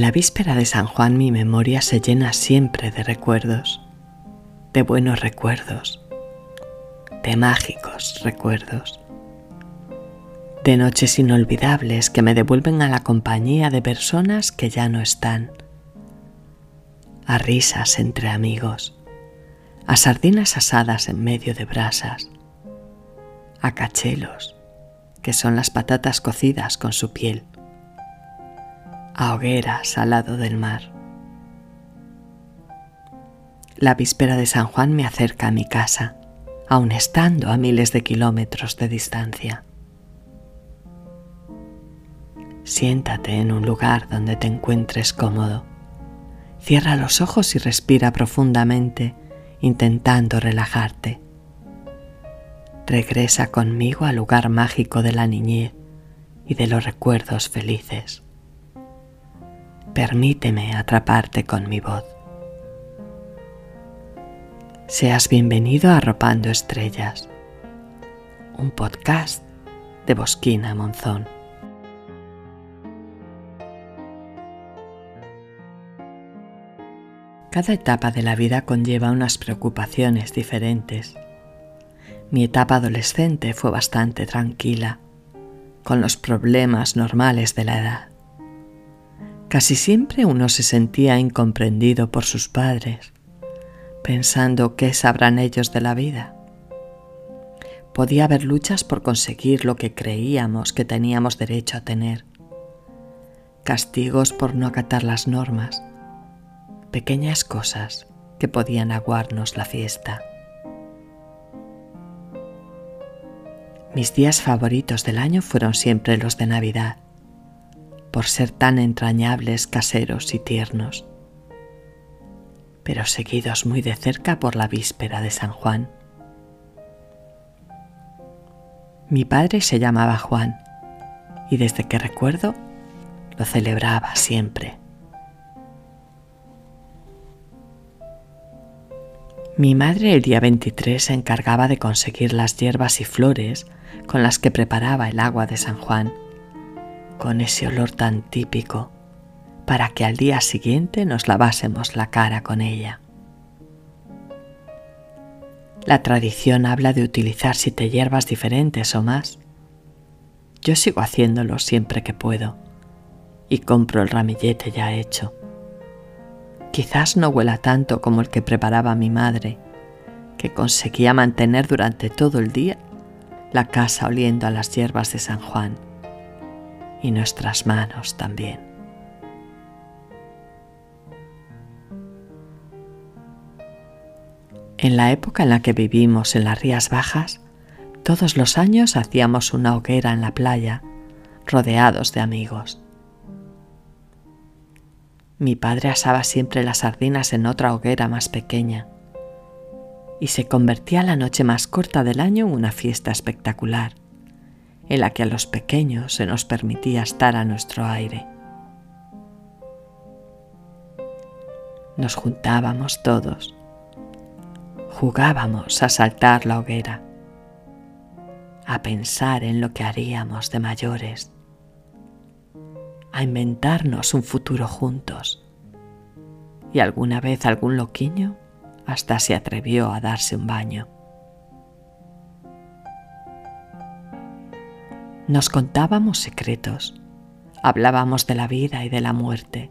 En la víspera de San Juan mi memoria se llena siempre de recuerdos, de buenos recuerdos, de mágicos recuerdos, de noches inolvidables que me devuelven a la compañía de personas que ya no están, a risas entre amigos, a sardinas asadas en medio de brasas, a cachelos, que son las patatas cocidas con su piel, a hogueras al lado del mar. La víspera de San Juan me acerca a mi casa, aun estando a miles de kilómetros de distancia. Siéntate en un lugar donde te encuentres cómodo. Cierra los ojos y respira profundamente, intentando relajarte. Regresa conmigo al lugar mágico de la niñez y de los recuerdos felices. Permíteme atraparte con mi voz. Seas bienvenido a Arropando Estrellas, un podcast de Bosquina Monzón. Cada etapa de la vida conlleva unas preocupaciones diferentes. Mi etapa adolescente fue bastante tranquila, con los problemas normales de la edad. Casi siempre uno se sentía incomprendido por sus padres, pensando qué sabrán ellos de la vida. Podía haber luchas por conseguir lo que creíamos que teníamos derecho a tener, castigos por no acatar las normas, pequeñas cosas que podían aguarnos la fiesta. Mis días favoritos del año fueron siempre los de Navidad por ser tan entrañables, caseros y tiernos, pero seguidos muy de cerca por la víspera de San Juan. Mi padre se llamaba Juan y desde que recuerdo lo celebraba siempre. Mi madre el día 23 se encargaba de conseguir las hierbas y flores con las que preparaba el agua de San Juan con ese olor tan típico para que al día siguiente nos lavásemos la cara con ella. La tradición habla de utilizar siete hierbas diferentes o más. Yo sigo haciéndolo siempre que puedo y compro el ramillete ya hecho. Quizás no huela tanto como el que preparaba mi madre, que conseguía mantener durante todo el día la casa oliendo a las hierbas de San Juan y nuestras manos también. En la época en la que vivimos en las Rías Bajas, todos los años hacíamos una hoguera en la playa, rodeados de amigos. Mi padre asaba siempre las sardinas en otra hoguera más pequeña y se convertía la noche más corta del año en una fiesta espectacular en la que a los pequeños se nos permitía estar a nuestro aire. Nos juntábamos todos, jugábamos a saltar la hoguera, a pensar en lo que haríamos de mayores, a inventarnos un futuro juntos. Y alguna vez algún loquiño hasta se atrevió a darse un baño. Nos contábamos secretos, hablábamos de la vida y de la muerte,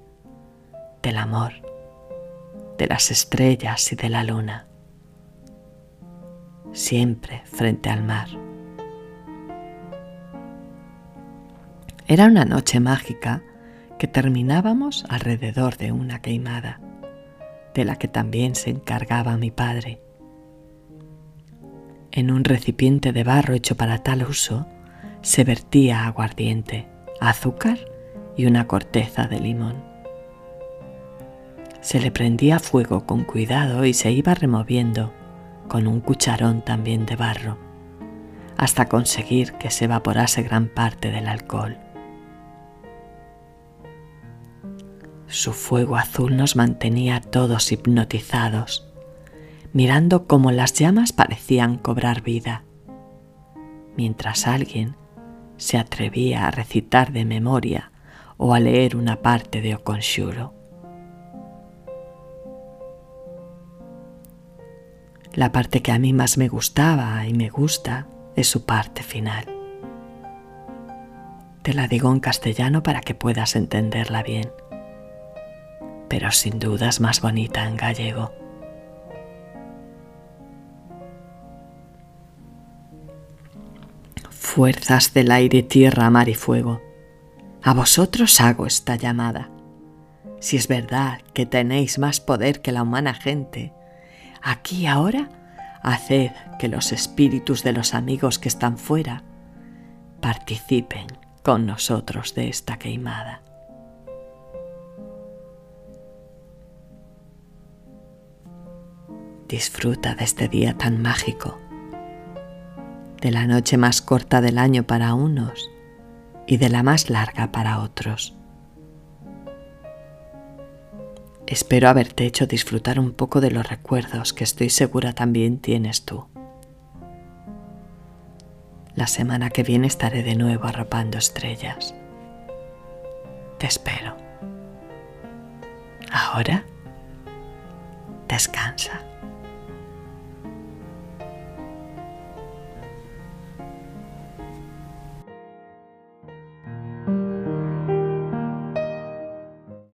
del amor, de las estrellas y de la luna, siempre frente al mar. Era una noche mágica que terminábamos alrededor de una queimada, de la que también se encargaba mi padre. En un recipiente de barro hecho para tal uso, se vertía aguardiente, azúcar y una corteza de limón. Se le prendía fuego con cuidado y se iba removiendo con un cucharón también de barro, hasta conseguir que se evaporase gran parte del alcohol. Su fuego azul nos mantenía todos hipnotizados, mirando cómo las llamas parecían cobrar vida, mientras alguien se atrevía a recitar de memoria o a leer una parte de Okonshuro. La parte que a mí más me gustaba y me gusta es su parte final. Te la digo en castellano para que puedas entenderla bien, pero sin duda es más bonita en gallego. Fuerzas del aire, tierra, mar y fuego, a vosotros hago esta llamada. Si es verdad que tenéis más poder que la humana gente, aquí ahora haced que los espíritus de los amigos que están fuera participen con nosotros de esta queimada. Disfruta de este día tan mágico, de la noche más corta del año para unos y de la más larga para otros. Espero haberte hecho disfrutar un poco de los recuerdos que estoy segura también tienes tú. La semana que viene estaré de nuevo arropando estrellas. Te espero. Ahora, descansa.